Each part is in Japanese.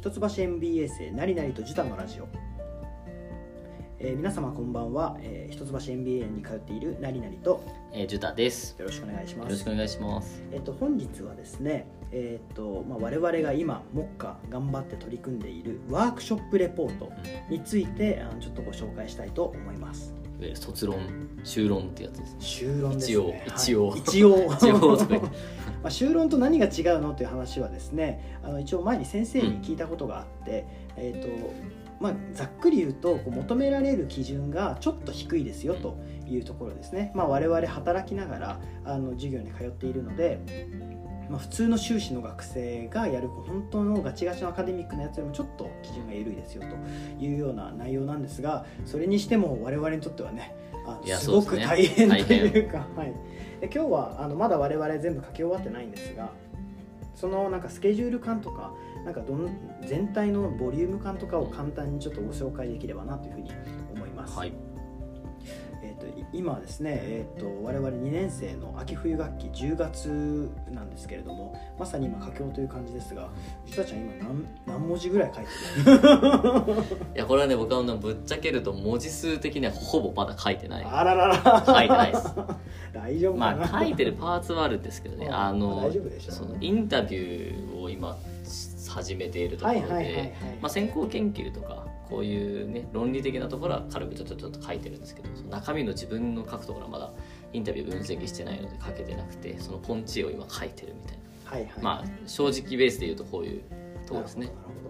一橋 MBA 生なりなりとジュタのラジオ、えー皆様こんばんは、えー一橋 MBA に通っているなりなりと。えー、ジュタです。よろしくお願いしよます。ろしくお願いします。えっと本日はですねえっとまあ我々が今目下頑張って取り組んでいるワークショップレポートについてあのちょっとご紹介したいと思いますいわゆる卒論、修論ってやつですね。修論ですね。一応はい。一応。一応。まあ、修論と何が違うのっていう話はですねあの一応前に先生に聞いたことがあって、えーとまあ、ざっくり言うとこう求められる基準がちょっと低いですよというところですね、まあ、我々働きながらあの授業に通っているので、まあ、普通の修士の学生がやる本当のガチガチのアカデミックなやつよりもちょっと基準が緩いですよというような内容なんですがそれにしても我々にとってはねあのすごく大変というか、はい、で今日はあのまだ我々全部書き終わってないんですがそのなんかスケジュール感とかなんかどん全体のボリューム感とかを簡単にちょっとご紹介できればなというふうに思います。はい。今はですね、えー、と我々2年生の秋冬学期10月なんですけれどもまさに今佳境という感じですがうちたちゃん今何何文字ぐらい書いてる？いや、これはね、僕はぶっちゃけると文字数的にはほぼまだ書いてない。あららら。書いてないです。大丈夫かな、まあ、書いてるパーツはあるんですけどね、うんあの大丈夫でしょうそのインタビューを今始めているところで、まあ、先行研究とかこういうね論理的なところは軽くちょっとちょっと書いてるんですけどその中身の自分の書くところはまだインタビュー分析してないので書けてなくてそのポンチを今書いてるみたいな、はいはい。まあ正直ベースで言うとこういうところですね。なるほど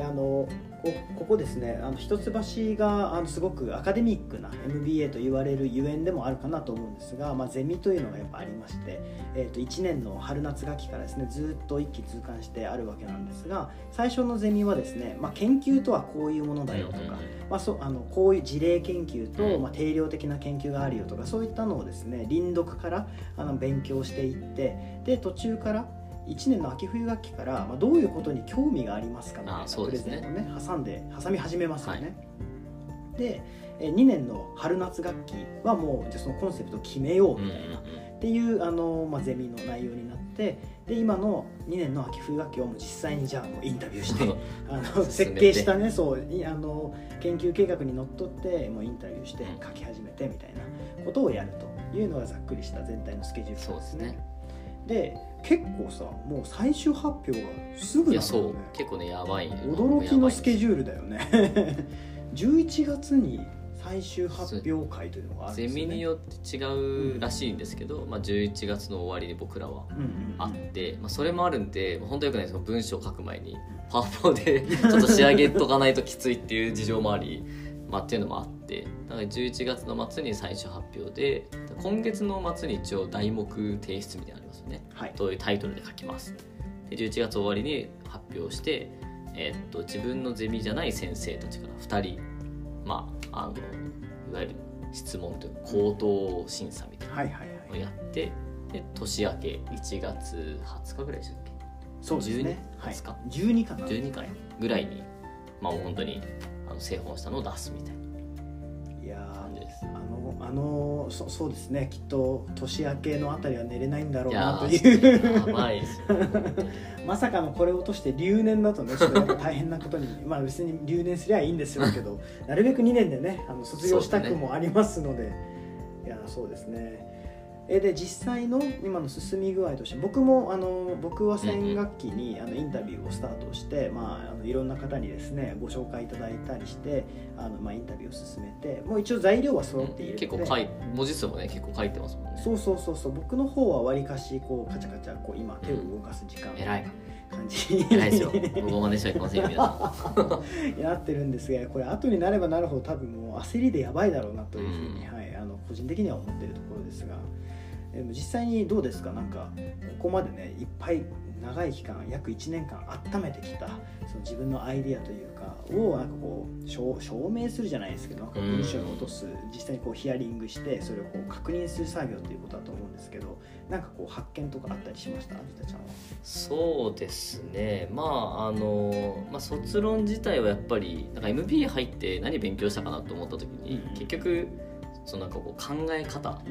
あのこここですねあの一橋があのすごくアカデミックな MBA と言われるゆえんでもあるかなと思うんですが、まあ、ゼミというのがやっぱありまして、えー、と1年の春夏学期からですねずっと一気通貫してあるわけなんですが最初のゼミはですね、まあ、研究とはこういうものだよとか、まあ、そうあのこういう事例研究と、うん。まあ、定量的な研究があるよとかそういったのをですね輪読からあの勉強していってで途中から1年の秋冬学期から、まあ、どういうことに興味がありますかみたいあなプレゼンをね挟んで挟み始めますよね。で2年の春夏学期はもうじゃあそのコンセプトを決めようみたいな、っていうあの、まあ、ゼミの内容になってで今の2年の秋冬学期はもう実際にじゃあもうインタビューして あの設て。計したねそういあの研究計画にのっとってもうインタビューしてうん。書き始めてみたいなことをやるというのがざっくりした全体のスケジュールですね。で結構さもう最終発表がすぐいやそう。結構ねやばい驚きのスケュジュールだよね。11月に最終発表会というのがあるんですよ、ね、ゼミによって違うらしいんですけど、まあ、11月の終わりに僕らはうんうんうんあって、まあ、それもあるんで本当よくないです。か文章を書く前にパワポでちょっと仕上げとかないときついっていう事情もあり、まあ、っていうのもあってだから11月の末に最終発表で今月の末に一応題目提出みたいなのありますよね。はい。どういうタイトルで書きます。で11月終わりに発表して、えーっと自分のゼミじゃない先生たちから2人まああのいわゆる質問というか口頭審査みたいなはいはいをはい。やってで年明け1月20日ぐらいでしたっけ？そうですね。12はい。ですか12かな？12回ぐらいにまあ本当にあの製本したのを出すみたいな。いやあのあのそそうですね。きっと年明けのあたりは寝れないんだろうなとーいう。やばいまさかのこれを落として留年だとね ちょっと大変なことに。まあ別に留年すりゃいいんですよけど なるべく2年でねあの卒業したくもありますので。いやそうですねえで実際の今の進み具合として僕もあの僕は先学期にあのインタビューをスタートして、まあ、あのいろんな方にですねご紹介いただいたりしてあの、まあ、インタビューを進めてもう一応材料は揃っているので、結構書い文字数もね結構書いてますもんね。そうそうそうそう。僕の方はわりかしこうカチャカチャこう今手を動かす時間。偉い感じ。偉いですよ。僕も真似してはいけませんよ皆さん。になってるんですがこれ後になればなるほど多分もう焦りでやばいだろうなというふうに、うん。はい、あの個人的には思っているところですが実際にどうですか？なんかここまでねいっぱい長い期間約1年間温めてきたその自分のアイディアというかをなんかこう証証明するじゃないですけど文章に落とす実際にこうヒアリングしてそれをこう確認する作業ということだと思うんですけどなんかこう発見とかあったりしました？あずたちゃんは。そうですね。まああの、まあ、卒論自体はやっぱりなんか MBA 入って何勉強したかなと思った時に、うん結局そのなんかこう考え方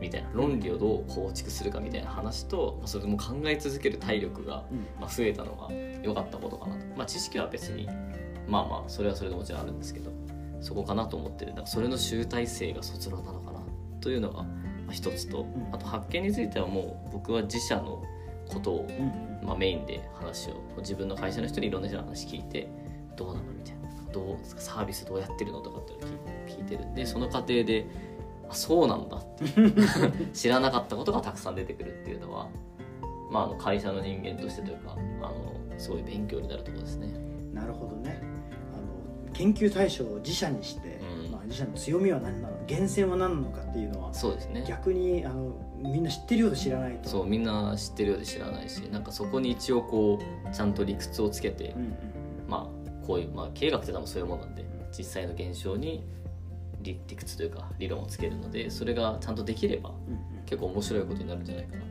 みたいな論理をどう構築するかみたいな話と、まあ、それも考え続ける体力が、まあ、増えたのが良かったことかなと、まあ、知識は別にまあまあそれはそれでもちろんあるんですけどそこかなと思ってる。だからそれの集大成が卒論なのかなというのが一つと、あと発見についてはもう僕は自社のことを、まあ、メインで話を自分の会社の人にいろんな人の話聞いてどうなのみたいな。どうサービスどうやってるのとかって聞いてる。んでその過程であそうなんだって。知らなかったことがたくさん出てくるっていうのは、まあ、あの会社の人間としてというかあのすごい勉強になるところですね。なるほどね。あの研究対象を自社にして、うん、まあ、自社の強みは何なの源泉は何なのかっていうのはそうですね。逆にあのみんな知ってるようで知らないと。そうみんな知ってるようで知らないしなんかそこに一応こうちゃんと理屈をつけて、うんうん、まあこういう、まあ、経営学って多分そういうものなんで実際の現象に理屈というか理論をつけるのでそれがちゃんとできれば、結構面白いことになるんじゃないかなと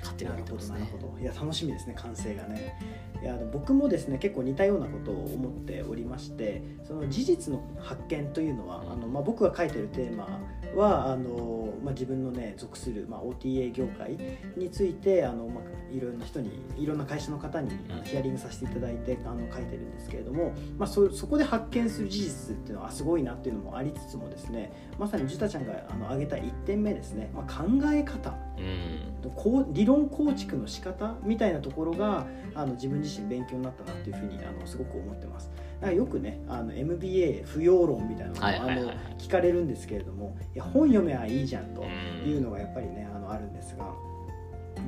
勝手に思ってますね。なるほどいや楽しみですね完成がね。いや僕もですね結構似たようなことを思っておりましてその事実の発見というのは、あのまあ、僕が書いてるテーマはあの、まあ、自分のね属する、まあ、OTA 業界についてあの、まあ、いろんな人にいろんな会社の方にヒアリングさせていただいてあの書いてるんですけれども、まあ、そそこで発見する事実っていうのはすごいなっていうのもありつつもですねまさにジュタちゃんがあの挙げた1点目ですね、まあ、考え方、うん、こう理論構築の仕方みたいなところがあの自分自身勉強になったなっていうふうにあのすごく思ってます。なんかよくねあの MBA 不要論みたいなのが、あの聞かれるんですけれどもいや本読めばいいじゃんというのがやっぱりねあのあるんですが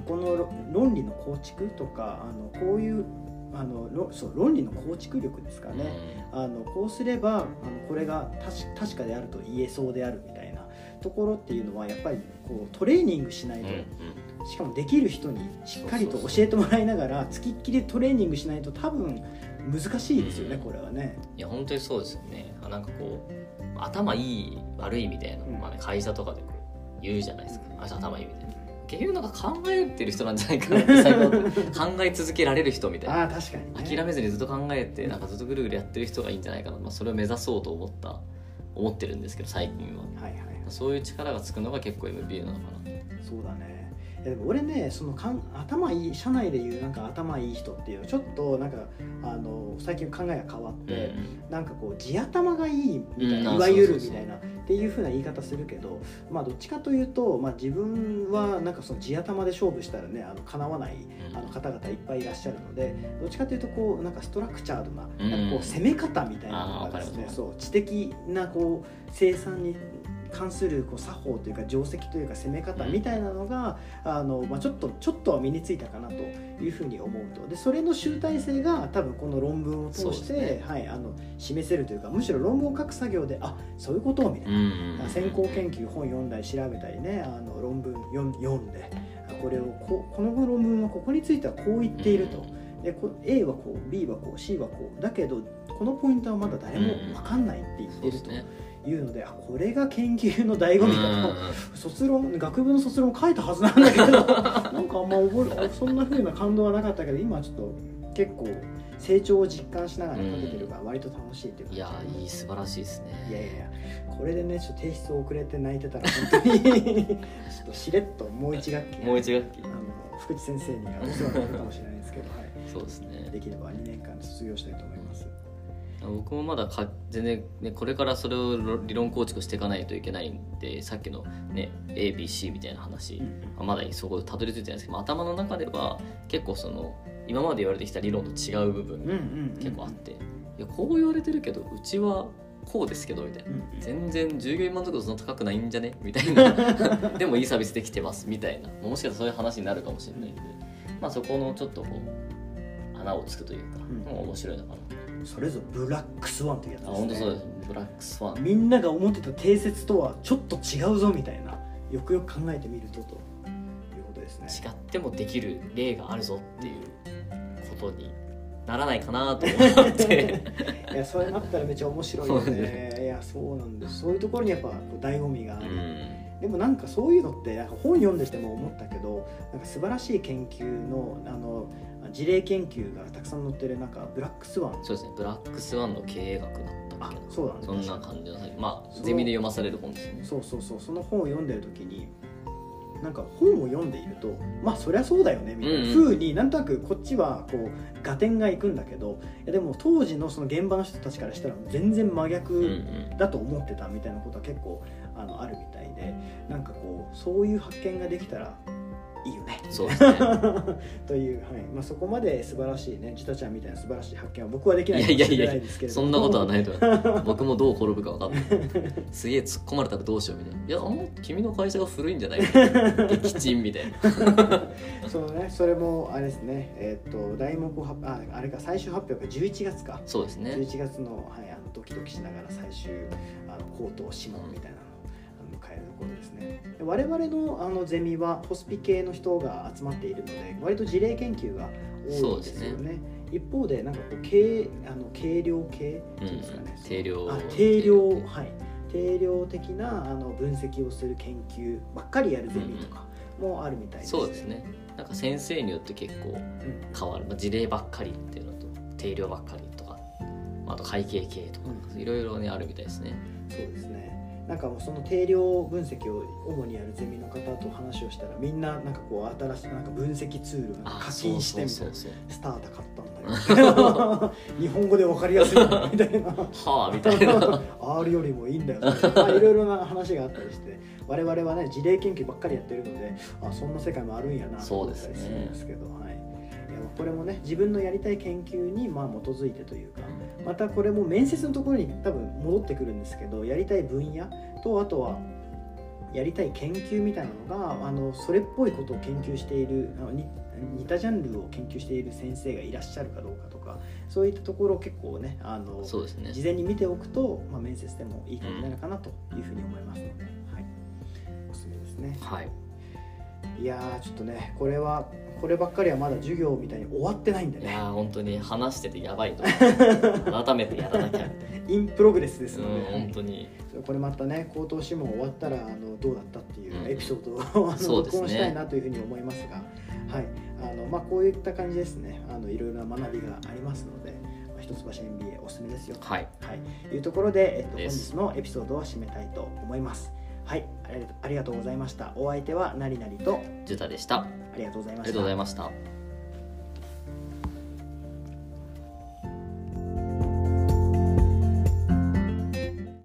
この論理の構築とかあのこういうあのそう論理の構築力ですかね、あのこうすればあのこれが確かであると言えそうであるみたいなところっていうのはやっぱりこうトレーニングしないと、しかもできる人にしっかりと教えてもらいながらつきっきりトレーニングしないと多分難しいですよね、これはね。いや本当にそうですよね。なんかこう頭いい悪いみたいな、まあね、会社とかでこう言うじゃないですか、頭いいみたいな。結局なんか考えてる人なんじゃないかなって最後考え続けられる人みたいな。あ確かに、ね、諦めずにずっと考えてなんかずっとぐるぐるやってる人がいいんじゃないかな、まあ、それを目指そうと思った思ってるんですけど最近は、はいはい、そういう力がつくのが結構 MBA なのかなそうだねでも俺ねそのかん頭いい社内でいうなんか頭いい人っていうちょっとなんかあの最近考えが変わって、うん、なんかこう地頭がいいみたいな、うん、いわゆるみたいなっていうふうな言い方するけどまあどっちかというと、まあ、自分はなんかその地頭で勝負したらねあの叶わないあの方々いっぱいいらっしゃるのでどっちかというとこうなんかストラクチャードななんかこう攻め方みたいなのがですね、そう知的なこう生産に関するこう作法というか定石というか攻め方みたいなのが、あのまあ、ちょっとちょっとは身についたかなというふうに思うと。でそれの集大成が多分この論文を通して、ね、はい、あの示せるというかむしろ論文を書く作業であそういうことみたいな、先行研究本読んだり調べたりねあの論文読んでこれをここの論文はここについてはこう言っていると。で A はこう B はこう C はこう。だけどこのポイントはまだ誰も分かんないって言ってると。いうのであこれが研究の醍醐味だと。卒論学部の卒論書いたはずなんだけど なんかあんま覚えそんなふうな感動はなかったけど今はちょっと結構成長を実感しながら書けてるから割と楽しいっていういやいい素晴らしいですね。いやいやこれでねちょっと提出遅れて泣いてたら本当に ちょっとしれっともう一学期もう一学期。あの福地先生にお世話になるかもしれないですけど、はい、そうですね。できれば2年間で卒業したいと思います僕もまだか全然、ね、これからそれを理論構築していかないといけないんでさっきの、ね、ABC みたいな話、うん、まだそこでたどり着いてないんですけど頭の中では結構その今まで言われてきた理論と違う部分が結構あって、いやこう言われてるけどうちはこうですけどみたいな、うん、全然従業員満足度そんな高くないんじゃね？みたいな。でもいいサービスできてますみたいな。もしかしたらそういう話になるかもしれないんで、まあ、そこのちょっとこう穴をつくというか、うん、面白いのかなそれぞれブラックスワンというやつです、ね、あ本当そうです。ブラックスワン。みんなが思ってた定説とはちょっと違うぞみたいなよくよく考えてみるとということですね。違ってもできる例があるぞっていうことにならないかなと思って。いやそれなったらめっちゃ面白いよね。いやそうなんです。そういうところにやっぱ醍醐味がある、でもなんかそういうのってなんか本読んでても思ったけどなんか素晴らしい研究のあの事例研究がたくさん載ってるなんかブラックスワン。そうですね。ブラックスワンの経営学だったっけなそうだ。ねそんな感じのまあゼミで読まされる本ですね。そうそうそう。その本を読んでる時になんか本を読んでいるとまあそりゃそうだよねみたいな風になんとなくこっちはこう合点がいくんだけどいやでも当時のその現場の人たちからしたら全然真逆だと思ってたみたいなことは結構あのあるみたいでなんかこうそういう発見ができたらいいよね。そうですね。という、はい。まあ、そこまで素晴らしいねジタちゃんみたいな素晴らしい発見は僕はできないかもしれないですけれども。そんなことはないと僕もどう転ぶか分かんない。すげえ突っ込まれたらどうしようみたいな。いやもう君の会社が古いんじゃない撃沈みたいな。そうねそれもあれですね。えっ、と題目発ああれか最終発表が11月か。そうですね。11月の,、はい、あのドキドキしながら最終あの口頭諮問みたいな迎えるところですね。我々のあのゼミはホスピ系の人が集まっているので割と事例研究が多いですよね、ね、一方でなんかこう軽あの軽量系うんですかね、うん、定量あ定量はい。定量的なあの分析をする研究ばっかりやるゼミとかもあるみたいです、うん、そうですね。なんか先生によって結構変わる、まあ、事例ばっかりっていうのと定量ばっかりとかあと会計系とかいろいろねあるみたいですね。そうですねなんかその定量分析を主にやるゼミの方と話をしたらみんななんかこう新しいなんか分析ツール課金してみたいなスタータ買ったんだよ日本語で分かりやすいみたいな。は あみたいな。R よりもいいんだよ、まあ、いろいろな話があったりして我々はね事例研究ばっかりやってるのであそんな世界もあるんやなと思ったりするんですけど、ね、はいこれもね自分のやりたい研究にまあ基づいてというかまたこれも面接のところに多分戻ってくるんですけどやりたい分野とあとはやりたい研究みたいなのがあのそれっぽいことを研究しているあの似たジャンルを研究している先生がいらっしゃるかどうかとかそういったところを結構ねあのそうです、ね、事前に見ておくと、まあ、面接でもいい感じなのかなというふうに思いますので、はい、おすすめですね。はいいやちょっとねこれはこればっかりはまだ授業みたいに終わってないんでね。いや本当に話しててやばいと。改めてやらなきゃインプログレスですので、うん、本当に。これまたね口頭諮問終わったらあのどうだったっていうエピソードを、うん、あの録音したいなというふうに思いますが。はい。あのまあこういった感じですね。あのいろいろな学びがありますので一橋 MBA おすすめですよはい、はい、いうところで、えっと、本日のエピソードを締めたいと思いますはいありがとうございました。お相手はなりなりと。ジュタでした。ありがとうございました。ありがとうございました